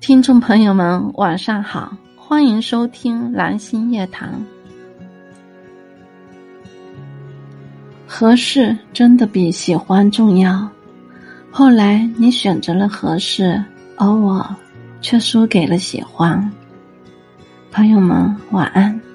听众朋友们晚上好欢迎收听蓝心夜谈。合适真的比喜欢重要后来你选择了合适而我却输给了喜欢。朋友们晚安。